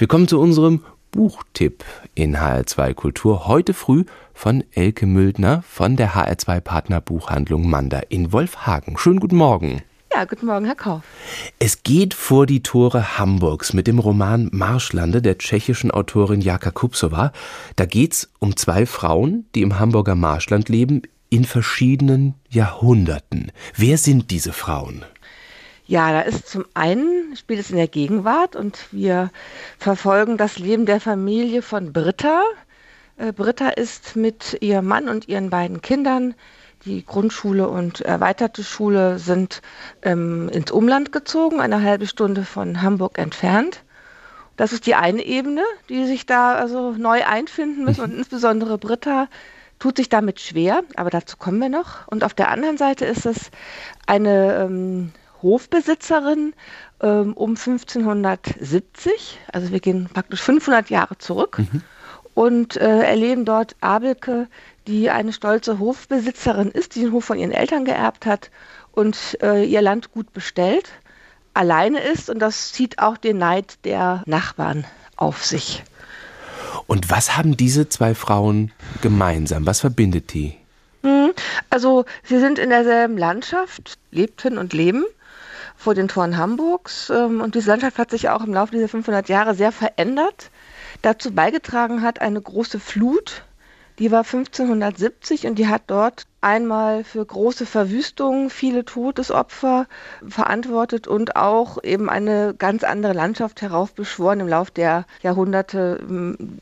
Wir kommen zu unserem Buchtipp in HR2 Kultur. Heute früh von Elke Müldner von der HR2 Partnerbuchhandlung Manda in Wolfhagen. Schönen guten Morgen. Ja, guten Morgen, Herr Kauf. Es geht vor die Tore Hamburgs mit dem Roman Marschlande der tschechischen Autorin Jaka Kupsova. Da geht's um zwei Frauen, die im Hamburger Marschland leben, in verschiedenen Jahrhunderten. Wer sind diese Frauen? Ja, da ist zum einen, spielt es in der Gegenwart und wir verfolgen das Leben der Familie von Britta. Äh, Britta ist mit ihrem Mann und ihren beiden Kindern, die Grundschule und erweiterte Schule sind ähm, ins Umland gezogen, eine halbe Stunde von Hamburg entfernt. Das ist die eine Ebene, die sich da also neu einfinden müssen und insbesondere Britta tut sich damit schwer, aber dazu kommen wir noch. Und auf der anderen Seite ist es eine ähm, Hofbesitzerin ähm, um 1570. Also wir gehen praktisch 500 Jahre zurück mhm. und äh, erleben dort Abelke, die eine stolze Hofbesitzerin ist, die den Hof von ihren Eltern geerbt hat und äh, ihr Land gut bestellt, alleine ist und das zieht auch den Neid der Nachbarn auf sich. Und was haben diese zwei Frauen gemeinsam? Was verbindet die? Hm, also sie sind in derselben Landschaft, lebten und leben vor den Toren Hamburgs. Ähm, und diese Landschaft hat sich auch im Laufe dieser 500 Jahre sehr verändert. Dazu beigetragen hat eine große Flut, die war 1570 und die hat dort einmal für große Verwüstungen, viele Todesopfer verantwortet und auch eben eine ganz andere Landschaft heraufbeschworen im Laufe der Jahrhunderte,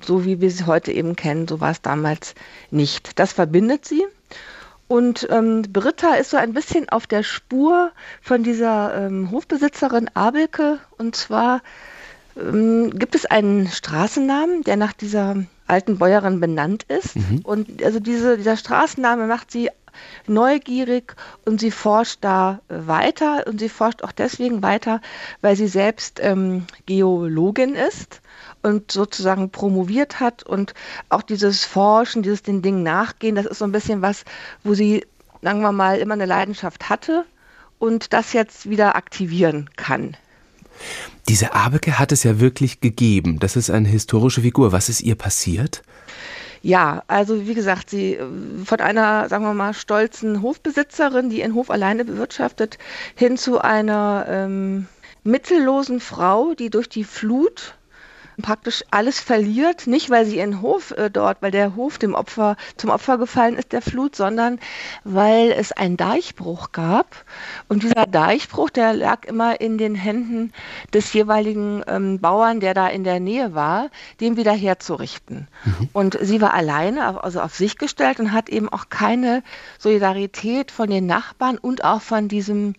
so wie wir sie heute eben kennen. So war es damals nicht. Das verbindet sie. Und ähm, Britta ist so ein bisschen auf der Spur von dieser ähm, Hofbesitzerin Abelke. Und zwar ähm, gibt es einen Straßennamen, der nach dieser alten Bäuerin benannt ist. Mhm. Und also diese, dieser Straßenname macht sie neugierig und sie forscht da weiter. Und sie forscht auch deswegen weiter, weil sie selbst ähm, Geologin ist und sozusagen promoviert hat und auch dieses Forschen, dieses den Dingen nachgehen, das ist so ein bisschen was, wo sie, sagen wir mal, immer eine Leidenschaft hatte und das jetzt wieder aktivieren kann. Diese Abeke hat es ja wirklich gegeben. Das ist eine historische Figur. Was ist ihr passiert? Ja, also wie gesagt, sie äh, von einer, sagen wir mal, stolzen Hofbesitzerin, die ihren Hof alleine bewirtschaftet, hin zu einer ähm, mittellosen Frau, die durch die Flut praktisch alles verliert, nicht weil sie ihren Hof äh, dort, weil der Hof dem Opfer zum Opfer gefallen ist der Flut, sondern weil es einen Deichbruch gab und dieser Deichbruch, der lag immer in den Händen des jeweiligen ähm, Bauern, der da in der Nähe war, den wieder herzurichten. Mhm. Und sie war alleine, also auf sich gestellt und hat eben auch keine Solidarität von den Nachbarn und auch von diesem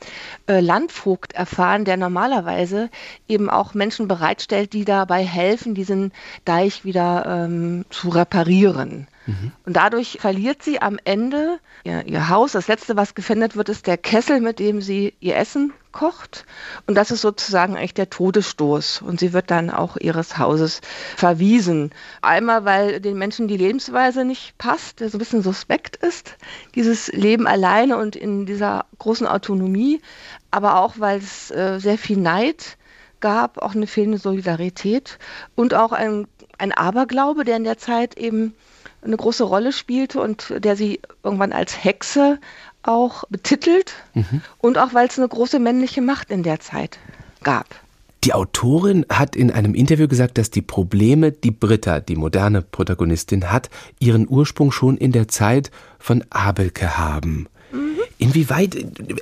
äh, Landvogt erfahren, der normalerweise eben auch Menschen bereitstellt, die dabei helfen helfen, diesen Deich wieder ähm, zu reparieren. Mhm. Und dadurch verliert sie am Ende ihr, ihr, Haus. Das letzte, was gefändet wird, ist der Kessel, mit dem sie ihr Essen kocht. Und das ist sozusagen eigentlich der Todesstoß. Und sie wird dann auch ihres Hauses verwiesen. Einmal, weil den Menschen die Lebensweise nicht passt, der so ein bisschen suspekt ist. Dieses Leben alleine und in dieser großen Autonomie. Aber auch, weil es äh, sehr viel Neid gab, auch eine fehlende Solidarität und auch ein, ein Aberglaube, der in der Zeit eben eine große Rolle spielte und der sie irgendwann als Hexe auch betitelt mhm. und auch weil es eine große männliche Macht in der Zeit gab. Die Autorin hat in einem Interview gesagt, dass die Probleme, die Britta, die moderne Protagonistin, hat, ihren Ursprung schon in der Zeit von Abelke haben. Mhm. Inwieweit,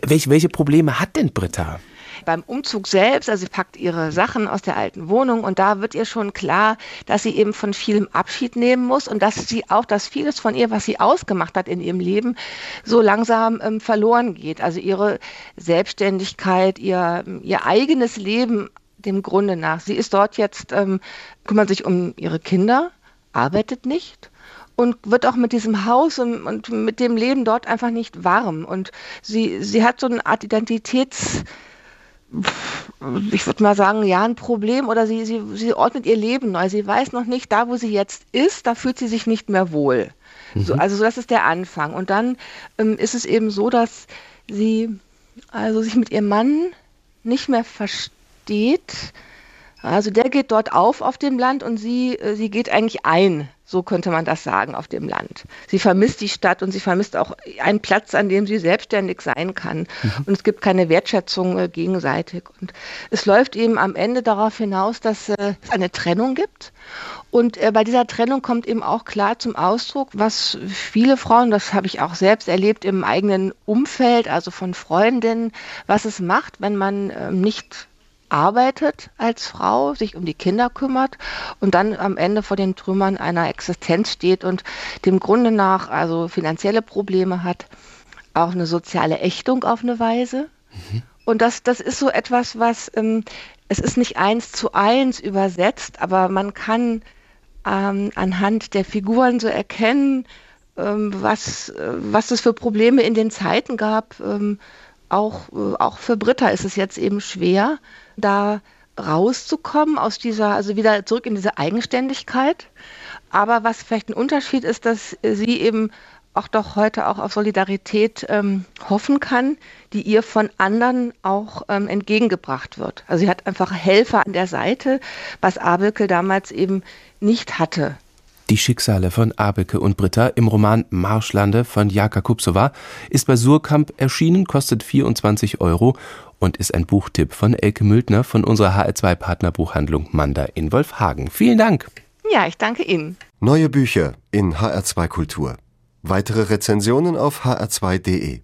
welche, welche Probleme hat denn Britta? Beim Umzug selbst, also sie packt ihre Sachen aus der alten Wohnung und da wird ihr schon klar, dass sie eben von vielem Abschied nehmen muss und dass sie auch, dass vieles von ihr, was sie ausgemacht hat in ihrem Leben, so langsam ähm, verloren geht. Also ihre Selbstständigkeit, ihr, ihr eigenes Leben dem Grunde nach. Sie ist dort jetzt, ähm, kümmert sich um ihre Kinder, arbeitet nicht und wird auch mit diesem Haus und, und, mit dem Leben dort einfach nicht warm. Und sie, sie hat so eine Art Identitäts, ich würde mal sagen, ja, ein Problem oder sie, sie, sie ordnet ihr Leben neu. Sie weiß noch nicht, da wo sie jetzt ist, da fühlt sie sich nicht mehr wohl. Mhm. So, also das ist der Anfang. Und dann ähm, ist es eben so, dass sie also sich mit ihrem Mann nicht mehr versteht, Also der geht dort auf auf dem Land und sie, äh, sie geht eigentlich ein so könnte man das sagen auf dem Land. Sie vermisst die Stadt und sie vermisst auch einen Platz, an dem sie selbstständig sein kann. Mhm. Und es gibt keine Wertschätzung äh, gegenseitig. Und es läuft eben am Ende darauf hinaus, dass äh, es eine Trennung gibt. Und äh, bei dieser Trennung kommt eben auch klar zum Ausdruck, was viele Frauen, das habe ich auch selbst erlebt im eigenen Umfeld, also von Freundinnen, was es macht, wenn man ähm, nicht arbeitet als Frau, sich um die Kinder kümmert und dann am Ende vor den Trümmern einer Existenz steht und dem Grunde nach also finanzielle Probleme hat, auch eine soziale Ächtung auf eine Weise. Mhm. Und das, das ist so etwas, was, ähm, es ist nicht eins zu eins übersetzt, aber man kann ähm, anhand der Figuren so erkennen, ähm, was, äh, was es für Probleme in den Zeiten gab. Ähm, auch, äh, auch für Britta ist es jetzt eben schwer, da rauszukommen aus dieser, also wieder zurück in diese Eigenständigkeit. Aber was vielleicht ein Unterschied ist, dass sie eben auch doch heute auch auf Solidarität ähm, hoffen kann, die ihr von anderen auch ähm, entgegengebracht wird. Also sie hat einfach Helfer an der Seite, was Abelke damals eben nicht hatte. Die Schicksale von Abelke und Britta im Roman Marschlande von Jaka Kupsova ist bei Surkamp erschienen, kostet 24 Euro und ist ein Buchtipp von Elke Müldner von unserer HR2-Partnerbuchhandlung Manda in Wolfhagen. Vielen Dank. Ja, ich danke Ihnen. Neue Bücher in HR2 Kultur. Weitere Rezensionen auf hr2.de